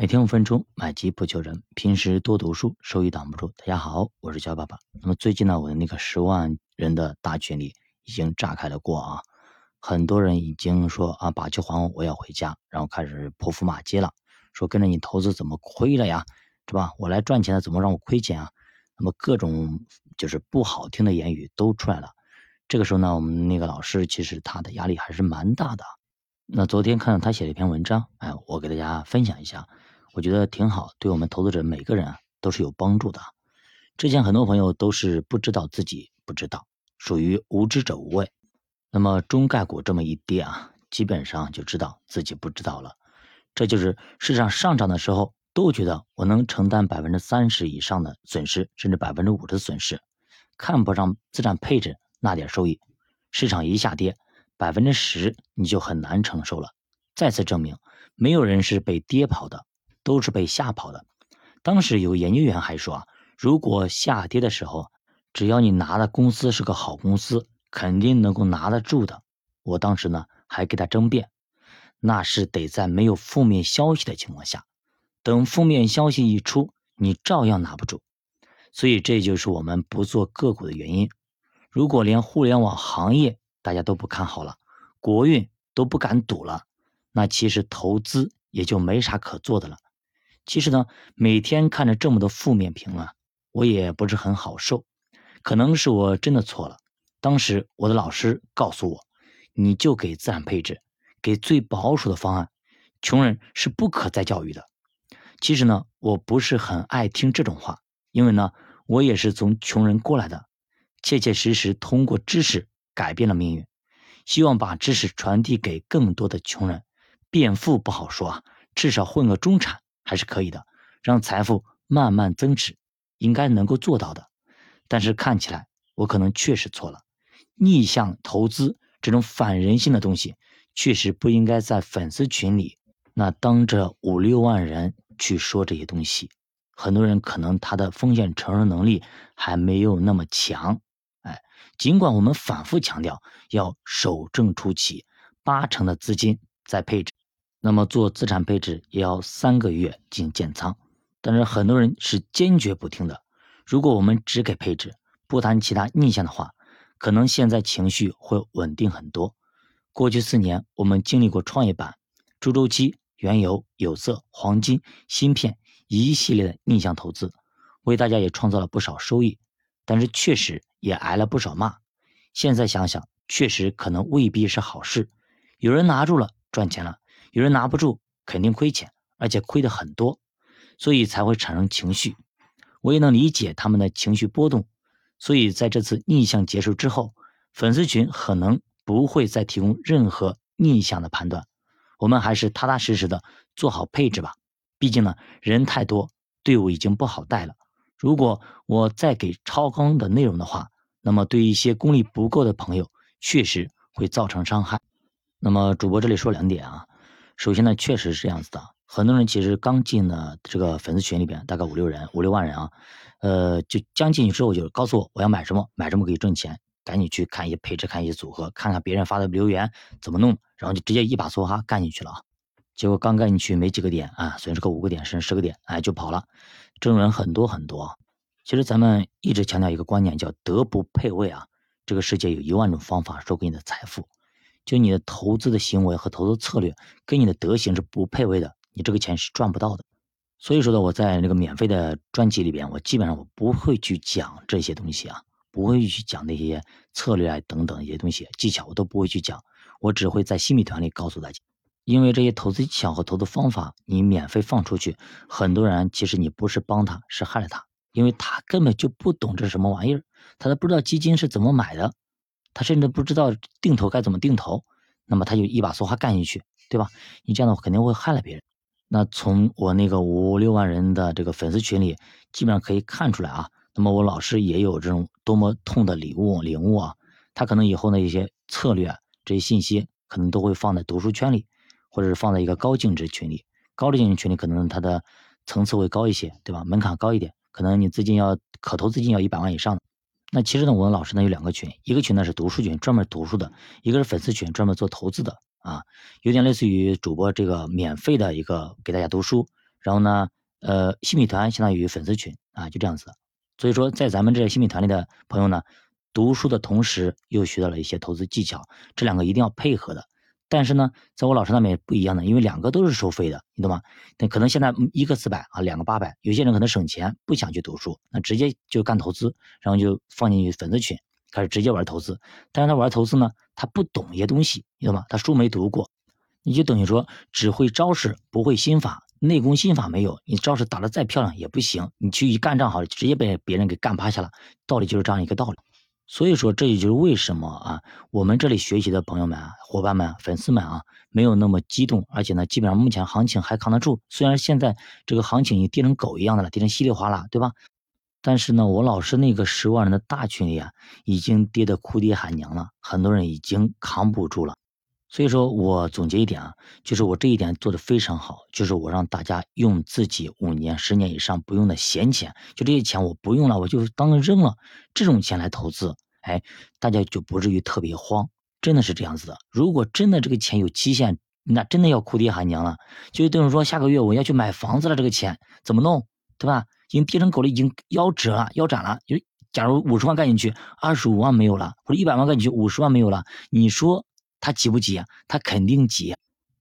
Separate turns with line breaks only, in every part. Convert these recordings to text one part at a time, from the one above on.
每天五分钟，买基不求人。平时多读书，收益挡不住。大家好，我是焦爸爸。那么最近呢，我的那个十万人的大群里已经炸开了锅啊，很多人已经说啊，把球还我，我要回家，然后开始泼妇骂街了，说跟着你投资怎么亏了呀，是吧？我来赚钱的，怎么让我亏钱啊？那么各种就是不好听的言语都出来了。这个时候呢，我们那个老师其实他的压力还是蛮大的。那昨天看到他写了一篇文章，哎，我给大家分享一下。我觉得挺好，对我们投资者每个人啊都是有帮助的。之前很多朋友都是不知道自己不知道，属于无知者无畏。那么中概股这么一跌啊，基本上就知道自己不知道了。这就是市场上涨的时候都觉得我能承担百分之三十以上的损失，甚至百分之五的损失，看不上资产配置那点收益。市场一下跌百分之十，你就很难承受了。再次证明，没有人是被跌跑的。都是被吓跑的。当时有研究员还说啊，如果下跌的时候，只要你拿的公司是个好公司，肯定能够拿得住的。我当时呢还给他争辩，那是得在没有负面消息的情况下，等负面消息一出，你照样拿不住。所以这就是我们不做个股的原因。如果连互联网行业大家都不看好了，国运都不敢赌了，那其实投资也就没啥可做的了。其实呢，每天看着这么多负面评论，我也不是很好受。可能是我真的错了。当时我的老师告诉我，你就给自然配置，给最保守的方案。穷人是不可再教育的。其实呢，我不是很爱听这种话，因为呢，我也是从穷人过来的，切切实实通过知识改变了命运。希望把知识传递给更多的穷人，变富不好说啊，至少混个中产。还是可以的，让财富慢慢增值，应该能够做到的。但是看起来我可能确实错了。逆向投资这种反人性的东西，确实不应该在粉丝群里那当着五六万人去说这些东西。很多人可能他的风险承受能力还没有那么强。哎，尽管我们反复强调要守正出奇，八成的资金在配置。那么做资产配置也要三个月进行建仓，但是很多人是坚决不听的。如果我们只给配置，不谈其他逆向的话，可能现在情绪会稳定很多。过去四年，我们经历过创业板、猪周期、原油、有色、黄金、芯片一系列的逆向投资，为大家也创造了不少收益，但是确实也挨了不少骂。现在想想，确实可能未必是好事。有人拿住了，赚钱了。有人拿不住，肯定亏钱，而且亏的很多，所以才会产生情绪。我也能理解他们的情绪波动，所以在这次逆向结束之后，粉丝群可能不会再提供任何逆向的判断。我们还是踏踏实实的做好配置吧。毕竟呢，人太多，队伍已经不好带了。如果我再给超纲的内容的话，那么对一些功力不够的朋友，确实会造成伤害。那么主播这里说两点啊。首先呢，确实是这样子的。很多人其实刚进了这个粉丝群里边，大概五六人、五六万人啊，呃，就将进去之后就告诉我我要买什么，买什么可以挣钱，赶紧去看一些配置，看一些组合，看看别人发的留言怎么弄，然后就直接一把梭哈干进去了啊。结果刚干进去没几个点啊，损失个五个点甚至十个点，哎，就跑了，这种人很多很多。其实咱们一直强调一个观念，叫德不配位啊。这个世界有一万种方法收割你的财富。就你的投资的行为和投资策略跟你的德行是不配位的，你这个钱是赚不到的。所以说呢，我在那个免费的专辑里边，我基本上我不会去讲这些东西啊，不会去讲那些策略啊等等一些东西技巧，我都不会去讲。我只会在新米团里告诉大家，因为这些投资技巧和投资方法你免费放出去，很多人其实你不是帮他，是害了他，因为他根本就不懂这是什么玩意儿，他都不知道基金是怎么买的。他甚至不知道定投该怎么定投，那么他就一把梭哈干进去，对吧？你这样的话肯定会害了别人。那从我那个五六万人的这个粉丝群里，基本上可以看出来啊。那么我老师也有这种多么痛的礼物领悟啊。他可能以后的一些策略、这些信息，可能都会放在读书圈里，或者是放在一个高净值群里。高的净值群里可能它的层次会高一些，对吧？门槛高一点，可能你资金要可投资金要一百万以上。那其实呢，我们老师呢有两个群，一个群呢是读书群，专门读书的；一个是粉丝群，专门做投资的啊，有点类似于主播这个免费的一个给大家读书，然后呢，呃，新米团相当于粉丝群啊，就这样子。所以说，在咱们这新米团里的朋友呢，读书的同时又学到了一些投资技巧，这两个一定要配合的。但是呢，在我老师那边不一样的，因为两个都是收费的，你懂吗？那可能现在一个四百啊，两个八百，有些人可能省钱不想去读书，那直接就干投资，然后就放进去粉丝群，开始直接玩投资。但是他玩投资呢，他不懂一些东西，你懂吗？他书没读过，你就等于说只会招式不会心法，内功心法没有，你招式打得再漂亮也不行，你去一干仗好了，直接被别人给干趴下了。道理就是这样一个道理。所以说，这也就是为什么啊，我们这里学习的朋友们啊、伙伴们、粉丝们啊，没有那么激动，而且呢，基本上目前行情还扛得住。虽然现在这个行情已经跌成狗一样的了，跌成稀里哗啦，对吧？但是呢，我老师那个十万人的大群里啊，已经跌得哭爹喊娘了，很多人已经扛不住了。所以说我总结一点啊，就是我这一点做的非常好，就是我让大家用自己五年、十年以上不用的闲钱，就这些钱我不用了，我就当扔了，这种钱来投资，哎，大家就不至于特别慌，真的是这样子的。如果真的这个钱有期限，那真的要哭爹喊娘了，就等于说下个月我要去买房子了，这个钱怎么弄，对吧？已经跌成狗了，已经腰折了，腰斩了。就假如五十万干进去，二十五万没有了，或者一百万干进去，五十万没有了，你说？他急不急啊？他肯定急。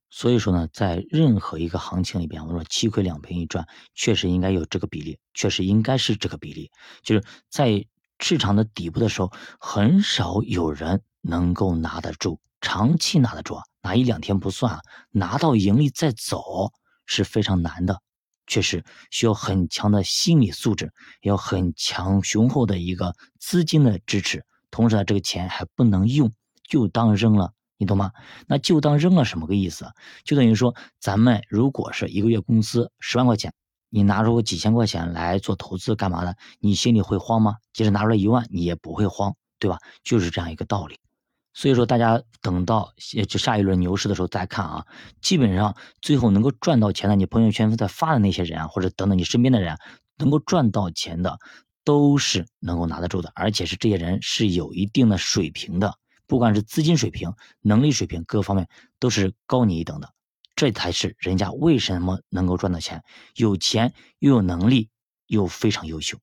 所以说呢，在任何一个行情里边，我说七亏两赔一赚，确实应该有这个比例，确实应该是这个比例。就是在市场的底部的时候，很少有人能够拿得住，长期拿得住，拿一两天不算，拿到盈利再走是非常难的，确实需要很强的心理素质，要很强雄厚的一个资金的支持，同时呢，这个钱还不能用，就当扔了。你懂吗？那就当扔了什么个意思？就等于说，咱们如果是一个月工资十万块钱，你拿出几千块钱来做投资干嘛的？你心里会慌吗？即使拿出来一万，你也不会慌，对吧？就是这样一个道理。所以说，大家等到就下一轮牛市的时候再看啊。基本上最后能够赚到钱的，你朋友圈在发的那些人啊，或者等等你身边的人，能够赚到钱的，都是能够拿得住的，而且是这些人是有一定的水平的。不管是资金水平、能力水平，各方面都是高你一等的，这才是人家为什么能够赚到钱，有钱又有能力又非常优秀。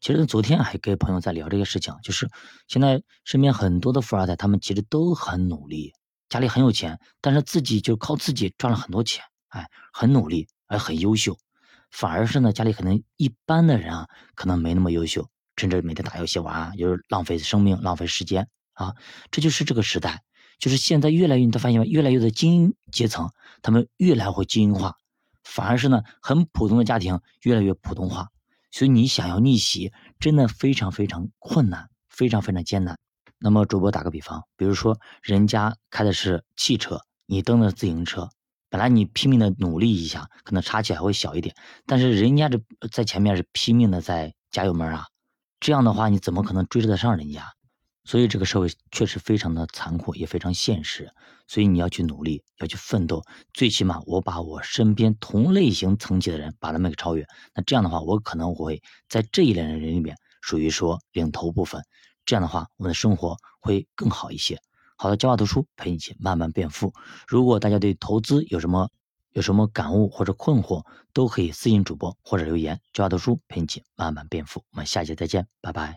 其实昨天还跟朋友在聊这个事情，就是现在身边很多的富二代，他们其实都很努力，家里很有钱，但是自己就靠自己赚了很多钱，哎，很努力，而很优秀。反而是呢，家里可能一般的人啊，可能没那么优秀，甚至每天打游戏玩啊，就是浪费生命、浪费时间。啊，这就是这个时代，就是现在越来越，你发现吗？越来越的精英阶层，他们越来会精英化，反而是呢，很普通的家庭越来越普通话。所以你想要逆袭，真的非常非常困难，非常非常艰难。那么主播打个比方，比如说人家开的是汽车，你蹬的自行车，本来你拼命的努力一下，可能差距还会小一点，但是人家这在前面是拼命的在加油门啊，这样的话你怎么可能追得上人家？所以这个社会确实非常的残酷，也非常现实。所以你要去努力，要去奋斗。最起码我把我身边同类型层级的人把他们给超越。那这样的话，我可能会在这一类人里面属于说领头部分。这样的话，我们的生活会更好一些。好的，教化读书陪你一起慢慢变富。如果大家对投资有什么有什么感悟或者困惑，都可以私信主播或者留言。教化读书陪你一起慢慢变富。我们下期再见，拜拜。